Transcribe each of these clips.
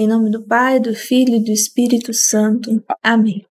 Em nome do Pai, do Filho e do Espírito Santo. Amém.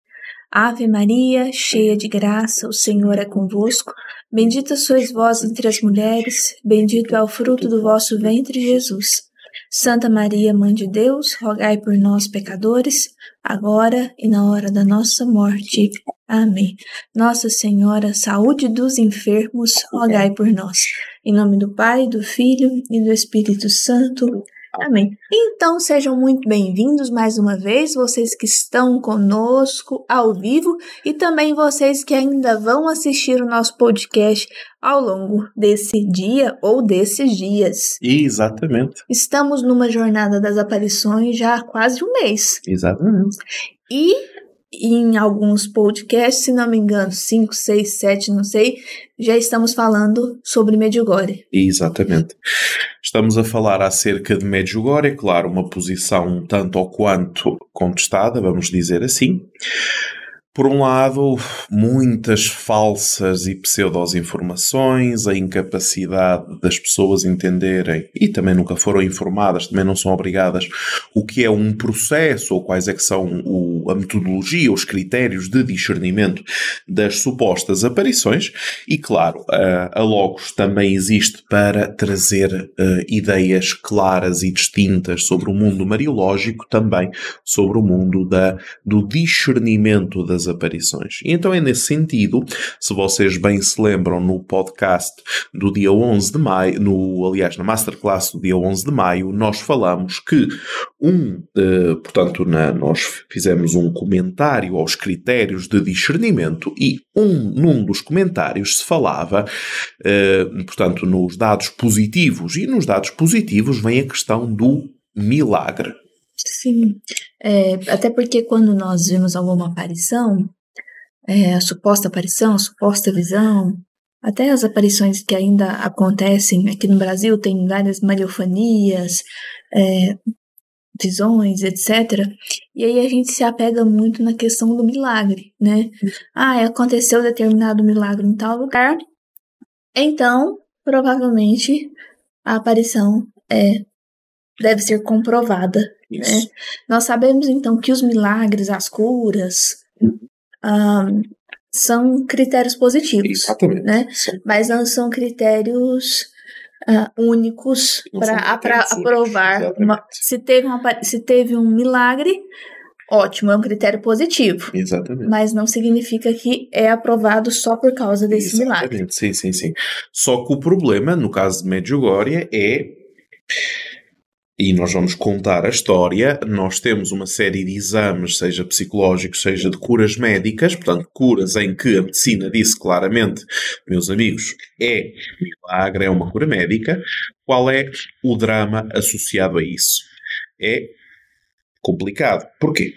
Ave Maria, cheia de graça, o Senhor é convosco. Bendita sois vós entre as mulheres, bendito é o fruto do vosso ventre, Jesus. Santa Maria, Mãe de Deus, rogai por nós, pecadores, agora e na hora da nossa morte. Amém. Nossa Senhora, saúde dos enfermos, rogai por nós. Em nome do Pai, do Filho e do Espírito Santo. Amém. Então sejam muito bem-vindos mais uma vez, vocês que estão conosco ao vivo e também vocês que ainda vão assistir o nosso podcast ao longo desse dia ou desses dias. Exatamente. Estamos numa jornada das aparições já há quase um mês. Exatamente. E em alguns podcasts, se não me engano, 5, 6, 7, não sei, já estamos falando sobre Medjugorje. Exatamente. Estamos a falar acerca de Medjugorje, claro, uma posição tanto ou quanto contestada, vamos dizer assim. Por um lado, muitas falsas e pseudo-informações, a incapacidade das pessoas entenderem e também nunca foram informadas, também não são obrigadas o que é um processo ou quais é que são o, a metodologia, os critérios de discernimento das supostas aparições. E, claro, a, a Logos também existe para trazer uh, ideias claras e distintas sobre o mundo mariológico, também sobre o mundo da, do discernimento das aparições. E então é nesse sentido, se vocês bem se lembram no podcast do dia 11 de maio, no, aliás, na masterclass do dia 11 de maio, nós falamos que um, uh, portanto, na, nós fizemos um comentário aos critérios de discernimento e um, num dos comentários se falava, uh, portanto, nos dados positivos, e nos dados positivos vem a questão do milagre. Sim, é, até porque quando nós vimos alguma aparição, é, a suposta aparição, a suposta visão, até as aparições que ainda acontecem aqui no Brasil, tem várias mariofanias, é, visões, etc. E aí a gente se apega muito na questão do milagre, né? Ah, aconteceu determinado milagre em tal lugar, então provavelmente a aparição é deve ser comprovada. Né? Nós sabemos então que os milagres, as curas, um, são critérios positivos. Exatamente. Né? Mas não são critérios uh, únicos para aprovar. Uma, se, teve uma, se teve um milagre, ótimo, é um critério positivo. Exatamente. Mas não significa que é aprovado só por causa desse Exatamente. milagre. Sim, sim, sim. Só que o problema, no caso de Medjugorje, é e nós vamos contar a história. Nós temos uma série de exames, seja psicológicos, seja de curas médicas, portanto, curas em que a medicina disse claramente, meus amigos, é milagre, é uma cura médica. Qual é o drama associado a isso? É complicado. Porquê?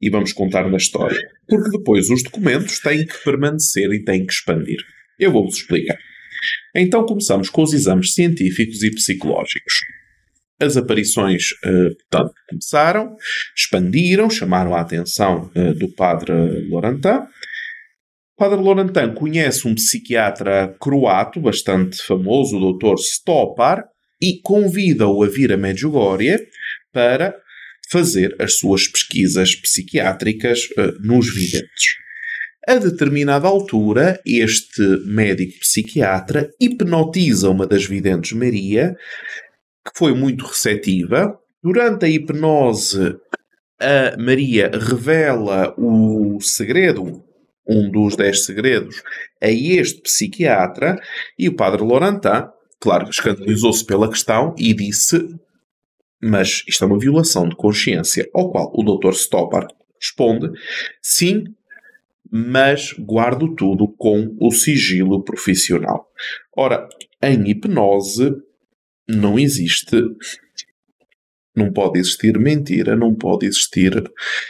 E vamos contar na história. Porque depois os documentos têm que permanecer e têm que expandir. Eu vou-vos explicar. Então começamos com os exames científicos e psicológicos. As aparições uh, portanto, começaram, expandiram, chamaram a atenção uh, do padre Lorantan. O padre Lorantan conhece um psiquiatra croato bastante famoso, o Dr. Stopar, e convida-o a vir a Medjugorje para fazer as suas pesquisas psiquiátricas uh, nos videntes. A determinada altura, este médico psiquiatra hipnotiza uma das videntes Maria que foi muito receptiva. Durante a hipnose, a Maria revela o segredo, um dos dez segredos, a este psiquiatra e o padre Laurentin, claro, escandalizou-se pela questão e disse: Mas isto é uma violação de consciência. Ao qual o Dr. Stoppard responde: Sim, mas guardo tudo com o sigilo profissional. Ora, em hipnose, não existe. Não pode existir mentira, não pode existir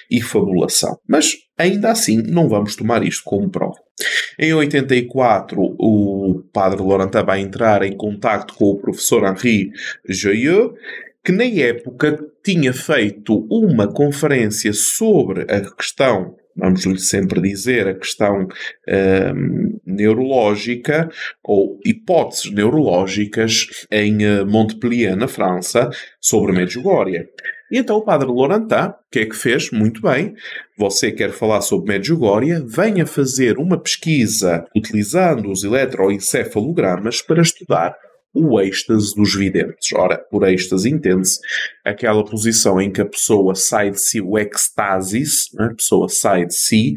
efabulação. Mas, ainda assim, não vamos tomar isto como prova. Em 84, o padre Laurent vai entrar em contato com o professor Henri Joyeux, que na época tinha feito uma conferência sobre a questão vamos lhe sempre dizer, a questão uh, neurológica ou hipóteses neurológicas em uh, Montpellier, na França, sobre Medjugorje. E então o padre Laurentin, o que é que fez? Muito bem, você quer falar sobre Medjugorje, venha fazer uma pesquisa utilizando os eletroencefalogramas para estudar o êxtase dos videntes. Ora, por êxtase entende-se aquela posição em que a pessoa sai de si, o ecstasis, né? a pessoa sai de si,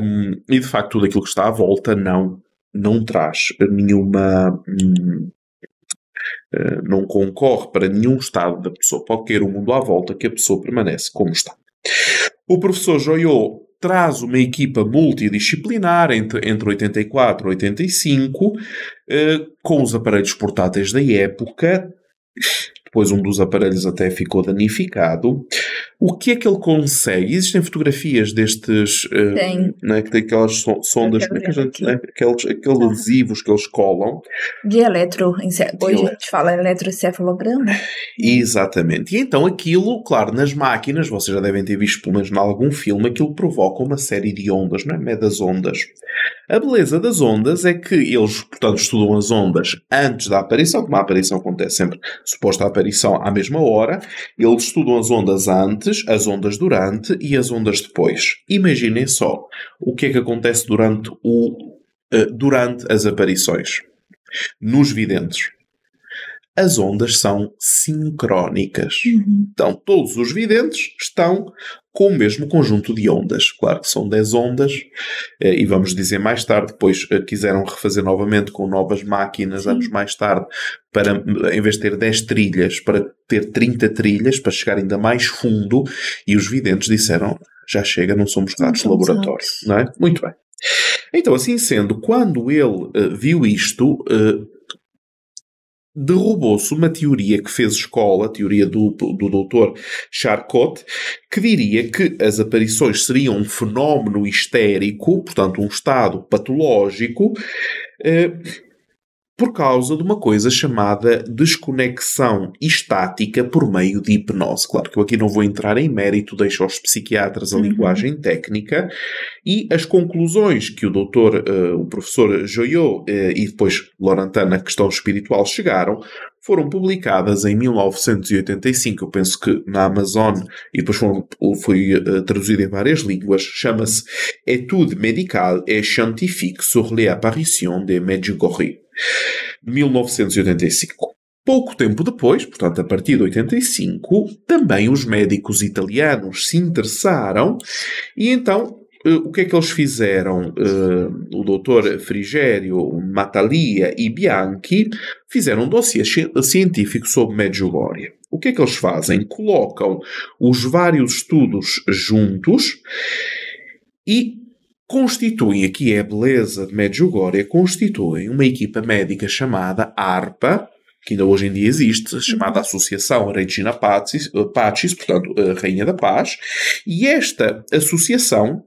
um, e de facto tudo aquilo que está à volta não, não traz nenhuma. Hum, uh, não concorre para nenhum estado da pessoa. Pode querer o mundo à volta que a pessoa permanece como está. O professor Joyot traz uma equipa multidisciplinar entre, entre 84 e 85, eh, com os aparelhos portáteis da época. Depois um dos aparelhos até ficou danificado. O que é que ele consegue? Existem fotografias destes. Uh, Tem. Né, que tem aquelas sondas, é que a gente, né, aqueles, aqueles Ah. adesivos que eles colam. De eletro, hoje a gente fala eletroencefalograma. Exatamente. E então aquilo, claro, nas máquinas, vocês já devem ter visto pelo menos em algum filme, aquilo provoca uma série de ondas, não é? Medas ondas. A beleza das ondas é que eles, portanto, estudam as ondas antes da aparição, como a aparição acontece sempre, suposta aparição à mesma hora, eles estudam as ondas antes, as ondas durante e as ondas depois. Imaginem só o que é que acontece durante, o, eh, durante as aparições. Nos videntes. As ondas são sincrónicas. Uhum. Então, todos os videntes estão com o mesmo conjunto de ondas. Claro que são 10 ondas, eh, e vamos dizer mais tarde, depois eh, quiseram refazer novamente com novas máquinas, Sim. anos mais tarde, para, em vez de ter 10 trilhas, para ter 30 trilhas, para chegar ainda mais fundo, e os videntes disseram, já chega, não somos ratos de laboratório. Não é? Muito bem. Então, assim sendo, quando ele eh, viu isto, eh, derrubou-se uma teoria que fez escola, a teoria do, do doutor Charcot, que diria que as aparições seriam um fenómeno histérico, portanto um estado patológico, eh, por causa de uma coisa chamada desconexão estática por meio de hipnose. Claro que eu aqui não vou entrar em mérito, deixo aos psiquiatras a Uhum. linguagem técnica e as conclusões que o doutor, eh, o professor Joyot eh, e depois Laurentin na questão espiritual chegaram foram publicadas em 1985, eu penso que na Amazon, e depois foram, foi eh, traduzido em várias línguas, chama-se Étude médicale et scientifique sur les apparitions de Medjugorje. 1985. Pouco tempo depois, portanto a partir de 85, também os médicos italianos se interessaram e então eh, o que é que eles fizeram? Eh, o doutor Frigério, Matalia e Bianchi fizeram um dossiê ci- científico sobre Medjugorje. O que é que eles fazem? Colocam os vários estudos juntos e constituem, aqui é a beleza de Medjugorje, constituem uma equipa médica chamada ARPA, que ainda hoje em dia existe, chamada Associação Regina Pacis, eh, Pacis, portanto, a Rainha da Paz, e esta associação,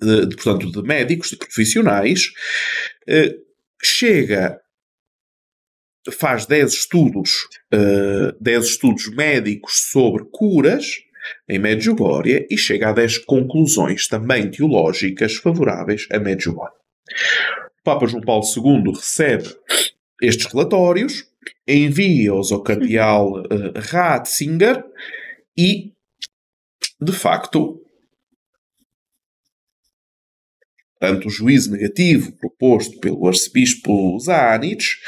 de, de, portanto, de médicos, de profissionais, eh, chega, faz 10 estudos, eh, 10 estudos médicos sobre curas, em Medjugorje e chega a 10 conclusões também teológicas favoráveis a Medjugorje. O Papa João Paulo II recebe estes relatórios, envia-os ao cardeal uh, Ratzinger e, de facto, tanto o juízo negativo proposto pelo arcebispo Zanich,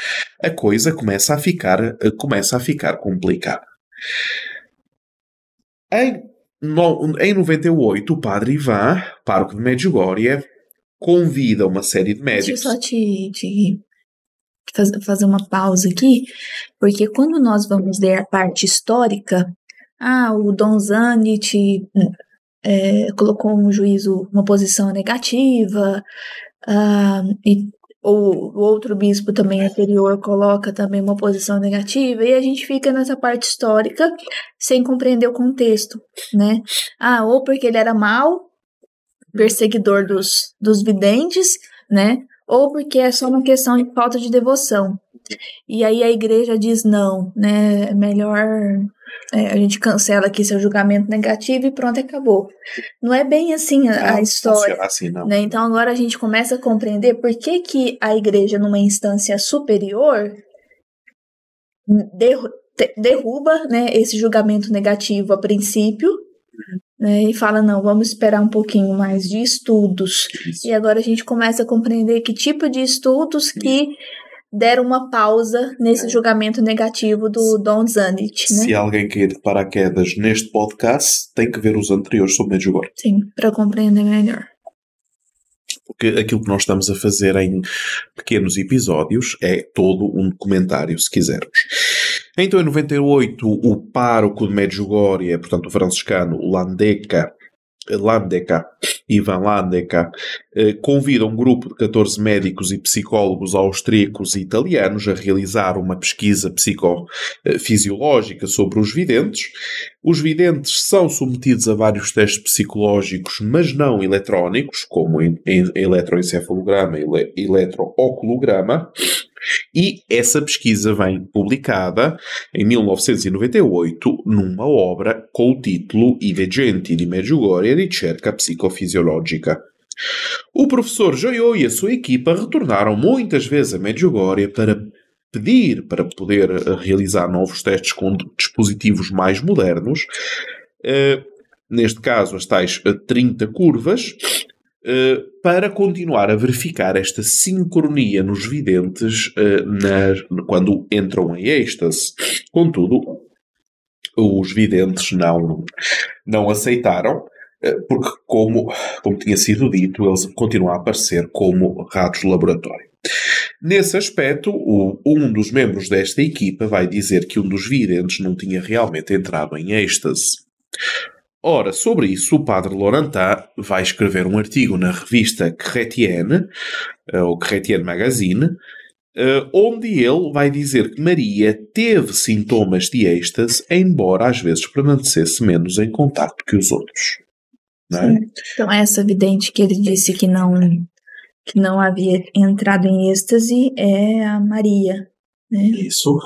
a coisa começa a ficar, uh, começa a ficar complicada. Em, no, em 98, o padre Ivan, pároco de Medjugorje, convida uma série de médicos. Deixa eu só te, te faz, fazer uma pausa aqui, porque quando nós vamos ler a parte histórica, ah, o Dom Zanit é, colocou um juízo, uma posição negativa, ah, e o, o outro bispo também anterior coloca também uma posição negativa, e a gente fica nessa parte histórica sem compreender o contexto, né? Ah, ou porque ele era mau, perseguidor dos, dos videntes, né? Ou porque é só uma questão de falta de devoção. E aí a igreja diz não, né? É melhor é, a gente cancela aqui seu julgamento negativo e pronto, acabou. Não é bem assim a, a história. Assim, não. Né? Então agora a gente começa a compreender por que, que a igreja, numa instância superior, derru derruba né, esse julgamento negativo a princípio né, e fala: não, vamos esperar um pouquinho mais de estudos. Isso. E agora a gente começa a compreender que tipo de estudos que deram uma pausa nesse é. julgamento negativo do Don Zanit. Né? Se alguém quer de paraquedas neste podcast, tem que ver os anteriores sobre Medjugorje. Sim, para compreender melhor. Porque aquilo que nós estamos a fazer em pequenos episódios é todo um documentário, se quisermos. Então, em 98, o pároco de Medjugorje, portanto, o franciscano Landeca, Landeca, Ivan Landeca, eh, convida um grupo de 14 médicos e psicólogos austríacos e italianos a realizar uma pesquisa psicofisiológica sobre os videntes. Os videntes são submetidos a vários testes psicológicos, mas não eletrónicos, como eletroencefalograma e eletrooculograma. E essa pesquisa vem publicada em 1998 numa obra com o título I Veggenti di Medjugorje Ricerca Psicofisiologica. O professor Joyo e a sua equipa retornaram muitas vezes a Medjugorje para pedir para poder realizar novos testes com dispositivos mais modernos, uh, neste caso as tais 30 curvas, Uh, para continuar a verificar esta sincronia nos videntes uh, na, quando entram em êxtase. Contudo, os videntes não, não aceitaram, uh, porque, como, como tinha sido dito, eles continuam a aparecer como ratos de laboratório. Nesse aspecto, o, um dos membros desta equipa vai dizer que um dos videntes não tinha realmente entrado em êxtase. Ora, sobre isso, o padre Laurentin vai escrever um artigo na revista Chrétienne, eh, ou Chrétienne Magazine, eh, onde ele vai dizer que Maria teve sintomas de êxtase, embora às vezes permanecesse menos em contato que os outros. É? Então, essa vidente que ele disse que não, que não havia entrado em êxtase é a Maria. Né? Isso.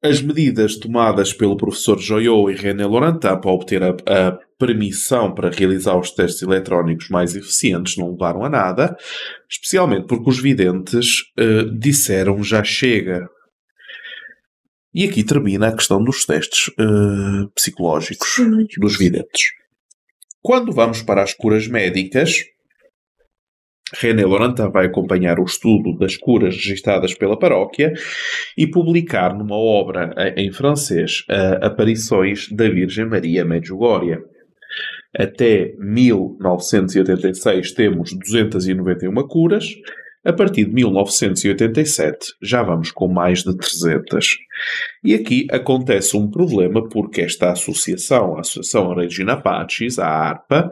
As medidas tomadas pelo professor Joyot e René Laurentin para obter a, a, permissão para realizar os testes eletrónicos mais eficientes não levaram a nada, especialmente porque os videntes uh, disseram já chega. E aqui termina a questão dos testes uh, psicológicos dos videntes. Quando vamos para as curas médicas, René Laurentin vai acompanhar o estudo das curas registadas pela paróquia e publicar numa obra em francês Aparições da Virgem Maria Medjugorje. Até 1986 temos 291 curas, a partir de 1987 já vamos com mais de 300. E aqui acontece um problema porque esta associação, a Associação Regina Pacis, a ARPA,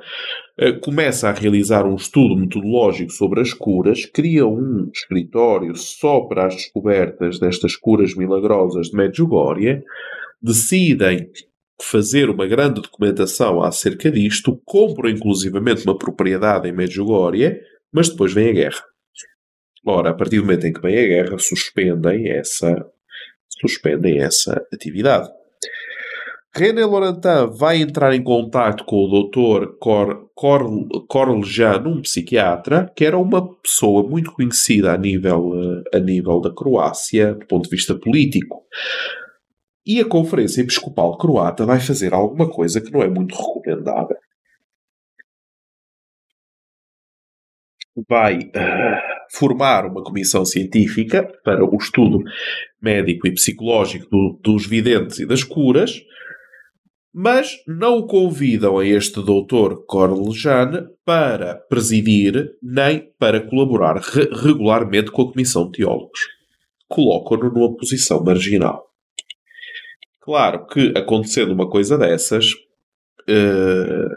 começa a realizar um estudo metodológico sobre as curas, cria um escritório só para as descobertas destas curas milagrosas de Medjugorje, decidem fazer uma grande documentação acerca disto, compram inclusivamente uma propriedade em Medjugorje, mas depois vem a guerra. Ora, a partir do momento em que vem a guerra, suspendem essa, suspendem essa atividade. René Laurentin vai entrar em contato com o Dr. Cor, Cor, um psiquiatra, que era uma pessoa muito conhecida a nível, a nível da Croácia, do ponto de vista político. E a Conferência Episcopal Croata vai fazer alguma coisa que não é muito recomendável. vai uh, formar uma comissão científica para o estudo médico e psicológico do, dos videntes e das curas, mas não o convidam a este doutor Corlejan para presidir nem para colaborar re regularmente com a comissão de teólogos. Colocam-no numa posição marginal. Claro que, acontecendo uma coisa dessas, uh,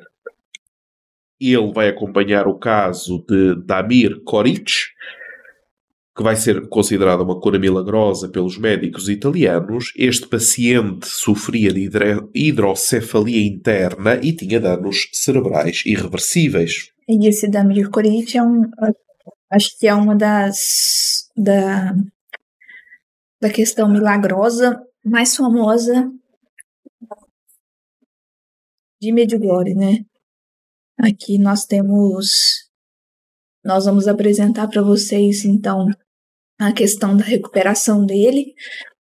ele vai acompanhar o caso de Damir Koric, que vai ser considerada uma cura milagrosa pelos médicos italianos. Este paciente sofria de hidrocefalia interna e tinha danos cerebrais irreversíveis. E esse Damir Koric é um, acho que é uma das da da questão milagrosa mais famosa de Medjugorje, né? Aqui nós temos nós vamos apresentar para vocês então a questão da recuperação dele.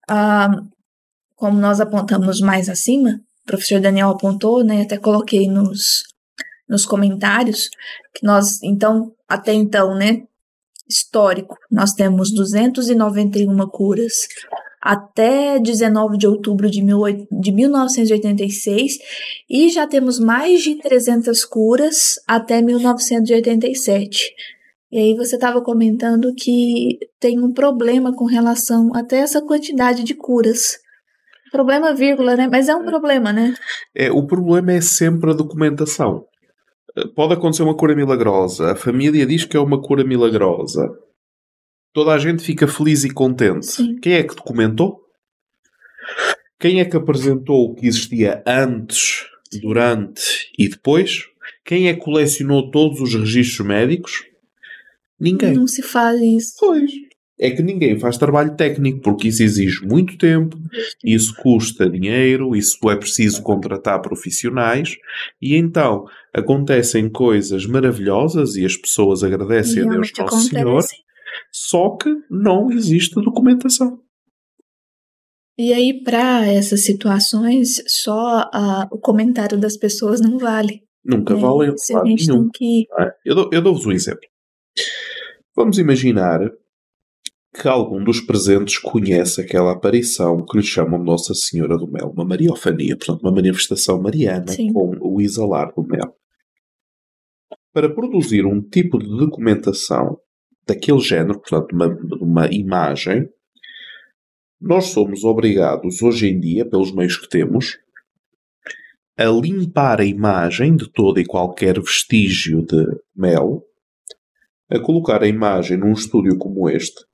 Ah, como nós apontamos mais acima, o professor Daniel apontou, né? Até coloquei nos, nos comentários que nós então até então, né? Histórico, nós temos 291 curas até 19 de outubro de, mil, de 1986 e já temos mais de 300 curas até 1987. E aí você estava comentando que tem um problema com relação até essa quantidade de curas. Problema, vírgula, né? Mas é um problema, né? É, o problema é sempre a documentação. Pode acontecer uma cura milagrosa. A família diz que é uma cura milagrosa. Toda a gente fica feliz e contente. Sim. Quem é que documentou? Quem é que apresentou o que existia antes, durante e depois? Quem é que colecionou todos os registros médicos? Ninguém. Não se faz isso. Pois. É que ninguém faz trabalho técnico, porque isso exige muito tempo, isso custa dinheiro, isso é preciso contratar profissionais, e então acontecem coisas maravilhosas e as pessoas agradecem a Deus Nosso Senhor, só que não existe documentação. E aí, para essas situações, só uh, o comentário das pessoas não vale. Nunca é, vale. gente nenhum. Que... É? Eu, dou, eu dou-vos um exemplo. Vamos imaginar que algum dos presentes conhece aquela aparição que lhe chamam Nossa Senhora do Mel, uma mariofania, portanto, uma manifestação mariana Sim. com o exalar do mel. Para produzir um tipo de documentação daquele género, portanto, uma, uma imagem, nós somos obrigados hoje em dia, pelos meios que temos, a limpar a imagem de todo e qualquer vestígio de mel, a colocar a imagem num estúdio como este,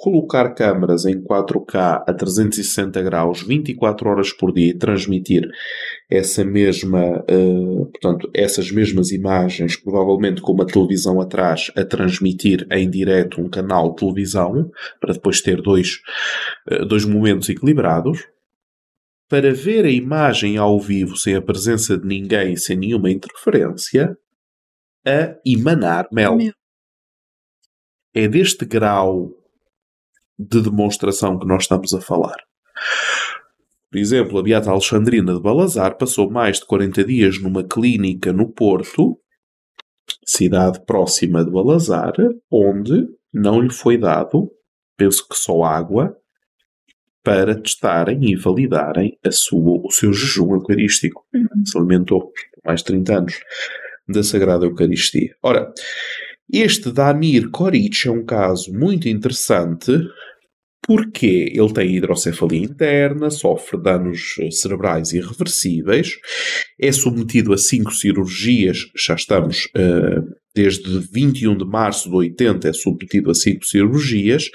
colocar câmaras em 4K a 360 graus 24 horas por dia e transmitir essa mesma, uh, portanto, essas mesmas imagens, provavelmente com uma televisão atrás, a transmitir em direto um canal de televisão, para depois ter dois, uh, dois momentos equilibrados, para ver a imagem ao vivo sem a presença de ninguém, sem nenhuma interferência, a emanar mel. É deste grau de demonstração que nós estamos a falar. Por exemplo, a Beata Alexandrina de Balazar passou mais de 40 dias numa clínica no Porto, cidade próxima de Balazar, onde não lhe foi dado, penso que só água, para testarem e validarem sua, o seu jejum eucarístico. Uhum. Se alimentou mais de 30 anos da Sagrada Eucaristia. Ora, este Damir Koric é um caso muito interessante porque ele tem hidrocefalia interna, sofre danos eh, cerebrais irreversíveis, é submetido a cinco cirurgias, já estamos uh, desde 21 de março de 80, é submetido a cinco cirurgias,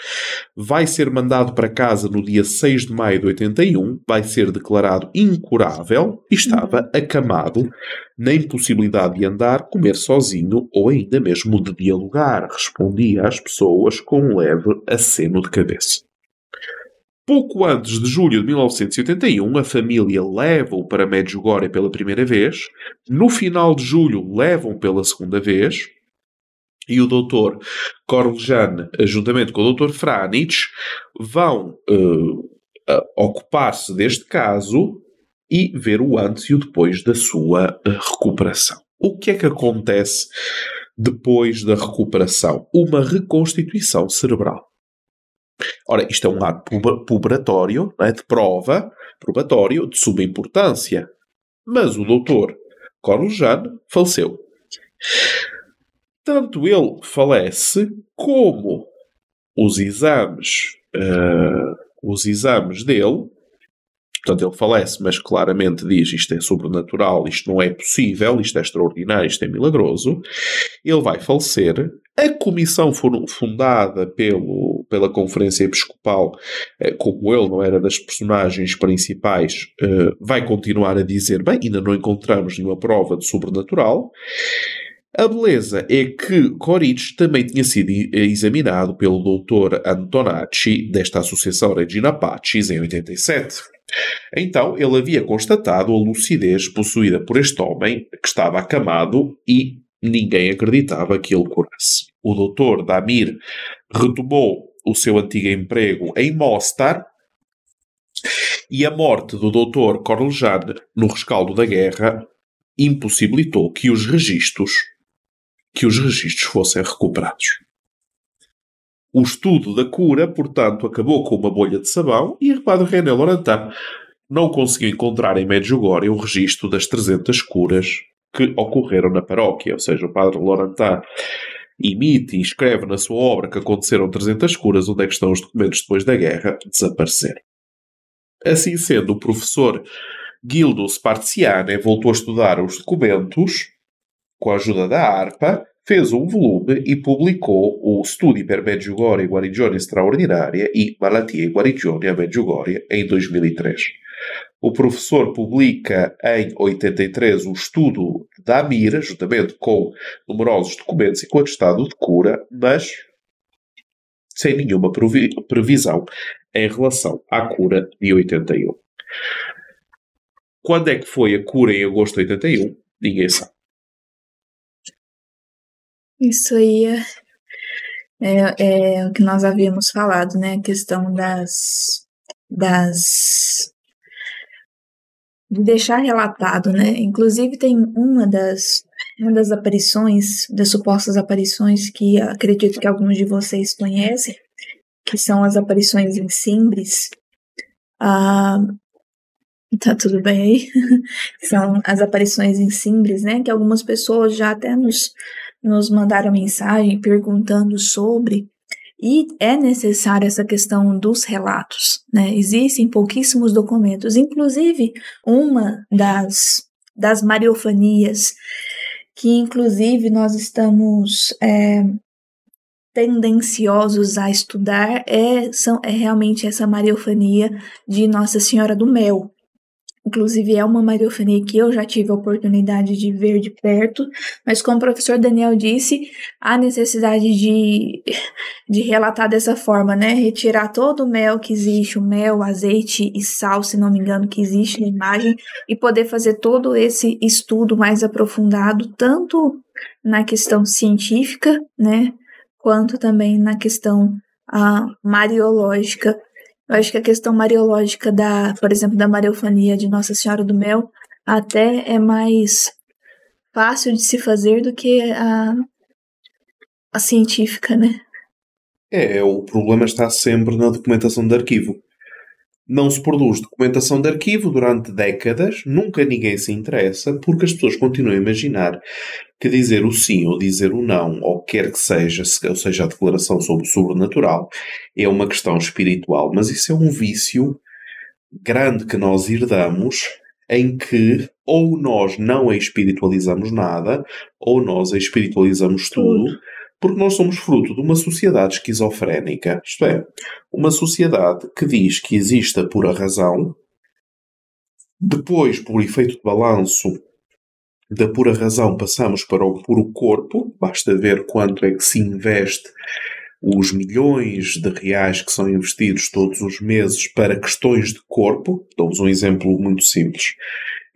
vai ser mandado para casa no dia 6 de maio de 81, vai ser declarado incurável e estava uhum. acamado na impossibilidade de andar, comer sozinho ou ainda mesmo de dialogar. Respondia às pessoas com um leve aceno de cabeça. Pouco antes de julho de 1981, a família leva-o para Medjugorje pela primeira vez. No final de julho, levam pela segunda vez. E o Dr. Korlejan, juntamente com o Dr. Franich, vão uh, ocupar-se deste caso e ver o antes e o depois da sua uh, recuperação. O que é que acontece depois da recuperação? Uma reconstituição cerebral. Ora, isto é um ato puberatório, é, de prova, probatório, de suma importância. Mas o doutor Corujano faleceu. Tanto ele falece como os exames, uh, os exames dele Portanto, ele falece, mas claramente diz isto é sobrenatural, isto não é possível, isto é extraordinário, isto é milagroso. Ele vai falecer. A comissão fundada pelo, pela Conferência Episcopal, eh, como ele não era das personagens principais, eh, vai continuar a dizer: bem, ainda não encontramos nenhuma prova de sobrenatural. A beleza é que Coric também tinha sido examinado pelo Dr. Antonacci desta Associação Regina Pacis em 87. Então ele havia constatado a lucidez possuída por este homem que estava acamado e ninguém acreditava que ele curasse. O Dr. Damir retomou o seu antigo emprego em Mostar e a morte do Dr. Corlejan no rescaldo da guerra impossibilitou que os registros que os registros fossem recuperados. O estudo da cura, portanto, acabou com uma bolha de sabão e o padre René Laurentin não conseguiu encontrar em Medjugorje o registro das 300 curas que ocorreram na paróquia. Ou seja, o padre Laurentin imite e escreve na sua obra que aconteceram 300 curas, onde é que estão os documentos depois da guerra, desapareceram. Assim sendo, o professor Gildo Sparziane voltou a estudar os documentos com a ajuda da ARPA, fez um volume e publicou o Studi per Medjugorje e Guarigione Straordinaria e Malattie e Guarigione a Medjugorje em 2003. O professor publica em 83 o estudo da AMIR, juntamente com numerosos documentos e com atestado de cura, mas sem nenhuma previsão em relação à cura de 81. Quando é que foi a cura em agosto de 81? Ninguém sabe. Isso aí é, é, é o que nós havíamos falado, né? A questão das, das de deixar relatado, né? Inclusive tem uma das uma das aparições, das supostas aparições que acredito que alguns de vocês conhecem, que são as aparições em Simbres. Ah, tá tudo bem aí? são as aparições em Simbres, né? Que algumas pessoas já até nos, nos mandaram mensagem perguntando sobre. E é necessária essa questão dos relatos, né? Existem pouquíssimos documentos, inclusive uma das, das mariofanias, que inclusive nós estamos é, tendenciosos a estudar, é, são, é realmente essa mariofania de Nossa Senhora do Mel, Inclusive, é uma mariofania que eu já tive a oportunidade de ver de perto, mas como o professor Daniel disse, há necessidade de, de relatar dessa forma, né? Retirar todo o mel que existe, o mel, azeite e sal, se não me engano, que existe na imagem, e poder fazer todo esse estudo mais aprofundado, tanto na questão científica, né? Quanto também na questão ah, mariológica eu acho que a questão mariológica da, por exemplo, da mariofania de Nossa Senhora do Mel até é mais fácil de se fazer do que a, a científica, né? É, o problema está sempre na documentação de arquivo. Não se produz documentação de arquivo durante décadas, nunca ninguém se interessa, porque as pessoas continuam a imaginar que dizer o sim ou dizer o não, ou quer que seja, ou seja, a declaração sobre o sobrenatural, é uma questão espiritual. Mas isso é um vício grande que nós herdamos, em que ou nós não espiritualizamos nada, ou nós espiritualizamos tudo porque nós somos fruto de uma sociedade esquizofrénica, isto é, uma sociedade que diz que existe a pura razão, depois, por efeito de balanço, da pura razão passamos para o puro corpo, basta ver quanto é que se investe os milhões de reais que são investidos todos os meses para questões de corpo. Dou-vos um exemplo muito simples.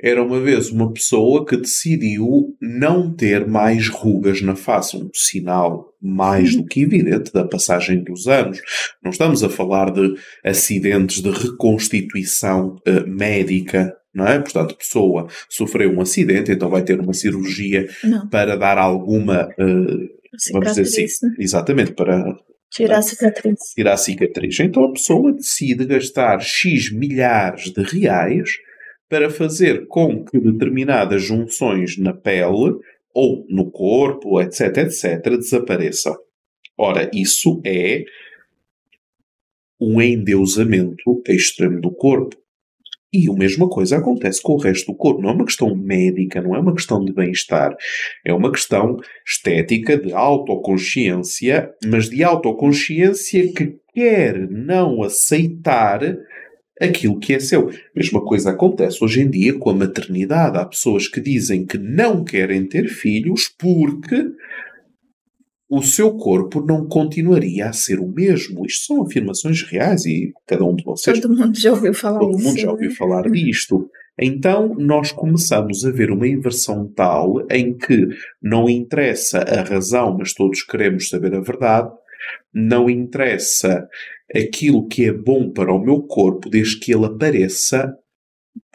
Era uma vez uma pessoa que decidiu não ter mais rugas na face, um sinal mais do que evidente da passagem dos anos. Não estamos a falar de acidentes de reconstituição uh, médica não é? Portanto, a pessoa sofreu um acidente, então vai ter uma cirurgia não. para dar alguma, uh, vamos dizer assim, né? exatamente, para tirar a cicatriz. Tirar a cicatriz. Então a pessoa decide gastar X milhares de reais para fazer com que determinadas junções na pele ou no corpo, etc, etc, desapareçam. Ora, isso é um endeusamento extremo do corpo. E a mesma coisa acontece com o resto do corpo. Não é uma questão médica, não é uma questão de bem-estar. É uma questão estética, de autoconsciência, mas de autoconsciência que quer não aceitar aquilo que é seu. Mesma coisa acontece hoje em dia com a maternidade. Há pessoas que dizem que não querem ter filhos porque o seu corpo não continuaria a ser o mesmo. Isto são afirmações reais e cada um de vocês. Todo mundo já ouviu falar Todo mundo já ouviu falar disto. Então nós começamos a ver uma inversão tal em que não interessa a razão, mas todos queremos saber a verdade, não interessa aquilo que é bom para o meu corpo, desde que ele apareça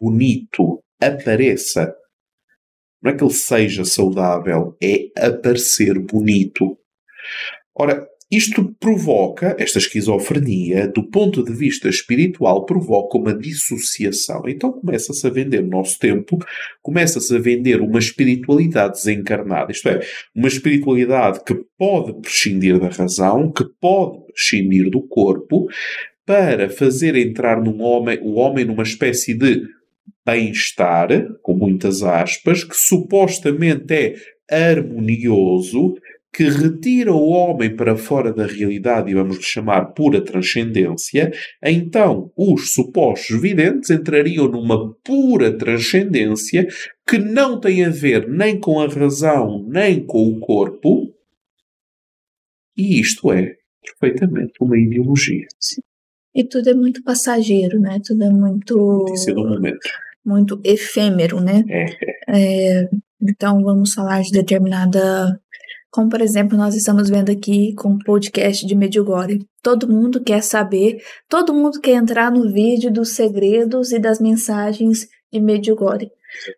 bonito, apareça. Não é que ele seja saudável, é aparecer bonito. Ora, isto provoca, esta esquizofrenia, do ponto de vista espiritual, provoca uma dissociação. Então começa-se a vender no nosso tempo, começa-se a vender uma espiritualidade desencarnada, isto é, uma espiritualidade que pode prescindir da razão, que pode prescindir do corpo, para fazer entrar num homem, o homem numa espécie de bem-estar, com muitas aspas, que supostamente é harmonioso, que retira o homem para fora da realidade e vamos lhe chamar pura transcendência, então os supostos videntes entrariam numa pura transcendência que não tem a ver nem com a razão nem com o corpo, e isto é perfeitamente uma ideologia. Sim. E tudo é muito passageiro, né? Tudo é muito. Momento. Muito efêmero, né? É, é. É, então vamos falar de determinada como, por exemplo, nós estamos vendo aqui com o podcast de Medjugorje. Todo mundo quer saber, todo mundo quer entrar no vídeo dos segredos e das mensagens de Medjugorje.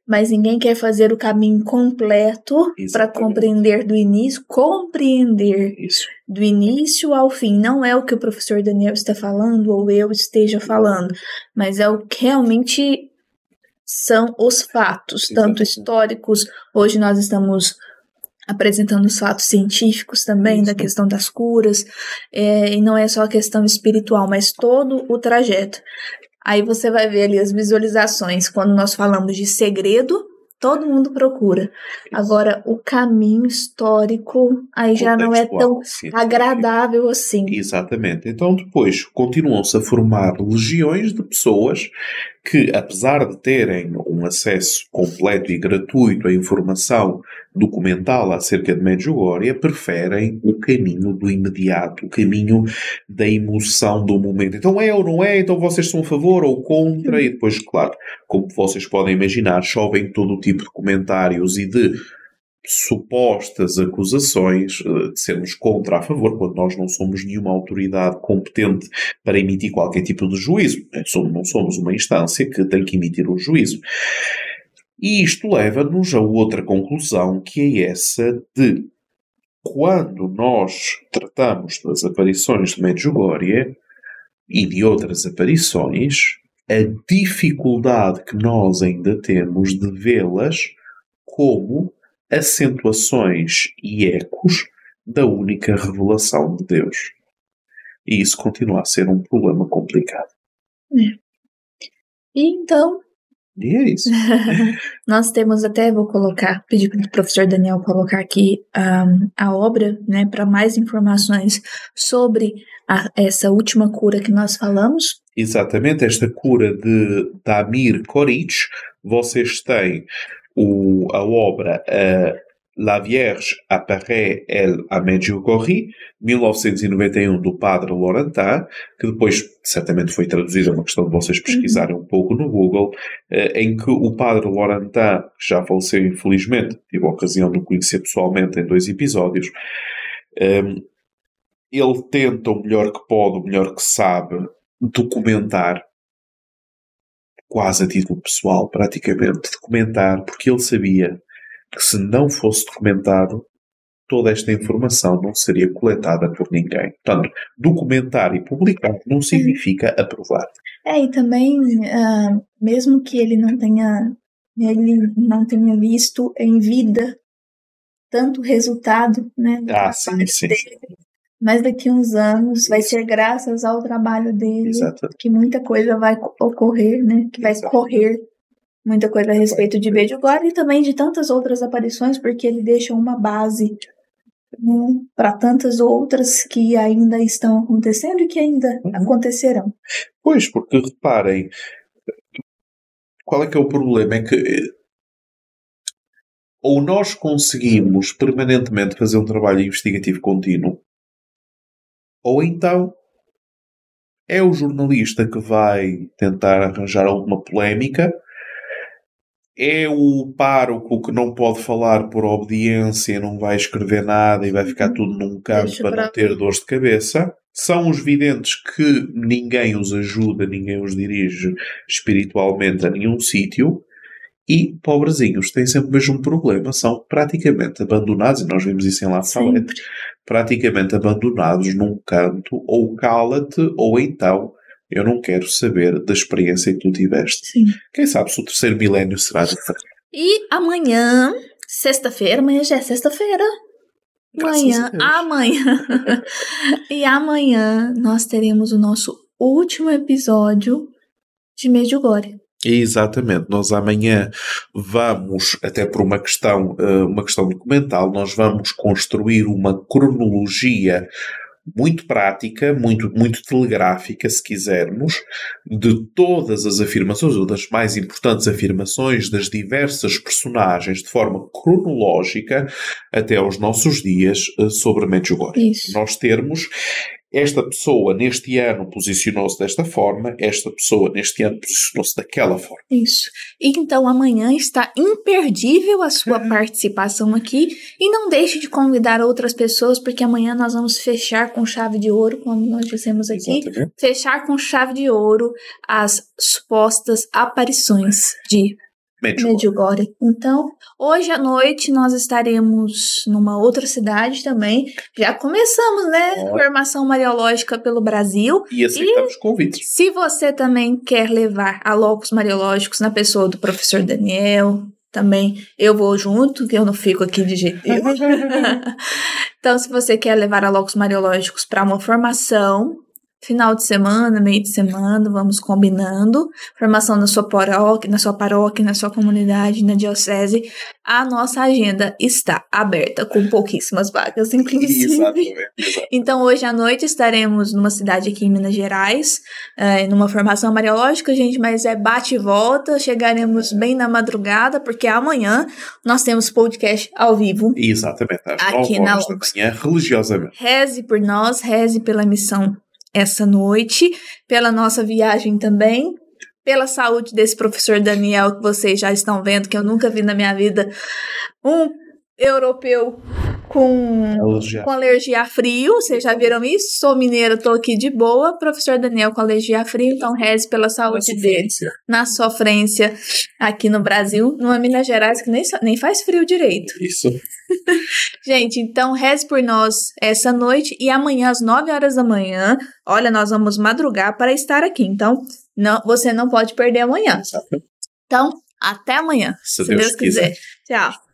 Mas ninguém quer fazer o caminho completo para compreender do início, compreender Isso. do início ao fim. Não é o que o professor Daniel está falando ou eu esteja falando, mas é o que realmente são os fatos, tanto históricos. Hoje nós estamos apresentando os fatos científicos também Isso. da questão das curas, é, e não é só a questão espiritual, mas todo o trajeto. Aí você vai ver ali as visualizações, quando nós falamos de segredo, todo mundo procura. Agora, o caminho histórico aí já não é tão agradável assim. Exatamente. Então, depois continuam-se a formar legiões de pessoas que, apesar de terem um acesso completo e gratuito à informação documental acerca de Medjugorje, preferem o caminho do imediato, o caminho da emoção do momento. Então é ou não é? Então vocês são a favor ou contra? E depois, claro, como vocês podem imaginar, chovem todo o tipo de comentários e de supostas acusações eh, de sermos contra a favor, quando nós não somos nenhuma autoridade competente para emitir qualquer tipo de juízo. Né? Não somos uma instância que tem que emitir um juízo. E isto leva-nos a outra conclusão, que é essa de quando nós tratamos das aparições de Medjugorje e de outras aparições, a dificuldade que nós ainda temos de vê-las como acentuações e ecos da única revelação de Deus. E isso continua a ser um problema complicado. É. E então. E é isso. Nós temos até, vou colocar, pedir para o professor Daniel colocar aqui um, a obra, né, para mais informações sobre a, essa última cura que nós falamos. Exatamente, esta cura de Damir Koric, vocês têm o, a obra uh, La Vierge apparaît, elle, à Medjugorje, 1991, do padre Laurentin, que depois certamente foi traduzida, é uma questão de vocês pesquisarem um pouco no Google, uh, em que o padre Laurentin, que já faleceu infelizmente, tive a ocasião de o conhecer pessoalmente em dois episódios, ehm, ele tenta o melhor que pode, o melhor que sabe, documentar quase a título pessoal, praticamente, documentar, porque ele sabia que se não fosse documentado, toda esta informação não seria coletada por ninguém. Portanto, documentar e publicar não significa aprovar. É, e também, uh, mesmo que ele não tenha ele não tenha visto em vida tanto resultado, né? Ah, sim, sim. Dele, mas daqui uns anos vai ser graças ao trabalho dele Exato. que muita coisa vai ocorrer, né? Que vai Exato. correr muita coisa a respeito de Medjugorje e também de tantas outras aparições, porque ele deixa uma base né, para tantas outras que ainda estão acontecendo e que ainda uhum. acontecerão. Pois, porque reparem, qual é que é o problema? É que ou nós conseguimos permanentemente fazer um trabalho investigativo contínuo, ou então é o jornalista que vai tentar arranjar alguma polémica, é o pároco que não pode falar por obediência, não vai escrever nada e vai ficar uhum. tudo num canto para não ter dores de cabeça. São os videntes que ninguém os ajuda, ninguém os dirige espiritualmente a nenhum sítio. E pobrezinhos têm sempre o mesmo problema, são praticamente abandonados, e nós vimos isso em La Salette, praticamente abandonados num canto, ou cala-te, ou então eu não quero saber da experiência que tu tiveste. Sim. Quem sabe se o terceiro milénio será diferente. E amanhã, sexta-feira, amanhã já é sexta-feira. Amanhã, amanhã. e amanhã nós teremos o nosso último episódio de Medjugorje. Exatamente, nós amanhã vamos, até por uma questão, eh, uma questão documental, nós vamos construir uma cronologia muito prática, muito, muito telegráfica, se quisermos, de todas as afirmações, ou das mais importantes afirmações das diversas personagens, de forma cronológica, até aos nossos dias, eh, sobre Medjugorje. Nós termos esta pessoa neste ano posicionou-se desta forma, esta pessoa neste ano posicionou-se daquela forma. Isso. Então amanhã está imperdível a sua uhum. participação aqui e não deixe de convidar outras pessoas, porque amanhã nós vamos fechar com chave de ouro, como nós dissemos aqui, Exatamente. fechar com chave de ouro as supostas aparições de Medjugorje. Então, hoje à noite nós estaremos numa outra cidade também. Já começamos, né? Formação mariológica pelo Brasil. E aceitamos e convites. Se você também quer levar alocos mariológicos na pessoa do professor Daniel, também eu vou junto, que eu não fico aqui de jeito nenhum. então, se você quer levar alocos mariológicos para uma formação, final de semana, meio de semana, vamos combinando. Formação na sua paróquia, na sua paróquia, na sua comunidade, na diocese. A nossa agenda está aberta, com pouquíssimas vagas, inclusive. Exatamente, exatamente. Então, hoje à noite estaremos numa cidade aqui em Minas Gerais, é, numa formação mariológica, gente, mas é bate e volta. Chegaremos bem na madrugada, porque amanhã nós temos podcast ao vivo. Exatamente, às aqui na da manhã, religiosamente. Reze por nós, reze pela missão essa noite, pela nossa viagem também, pela saúde desse professor Daniel que vocês já estão vendo, que eu nunca vi na minha vida. Um europeu com alergia. com alergia a frio, vocês já viram isso? Sou mineira, tô aqui de boa. Professor Daniel com alergia a frio, então reze pela saúde dele. Na sofrência aqui no Brasil, numa Minas Gerais que nem, nem faz frio direito. Isso. Gente, então reze por nós essa noite e amanhã às 9 horas da manhã, olha, nós vamos madrugar para estar aqui. Então, não, você não pode perder amanhã. Então, até amanhã, se, se Deus, Deus quiser. Tchau.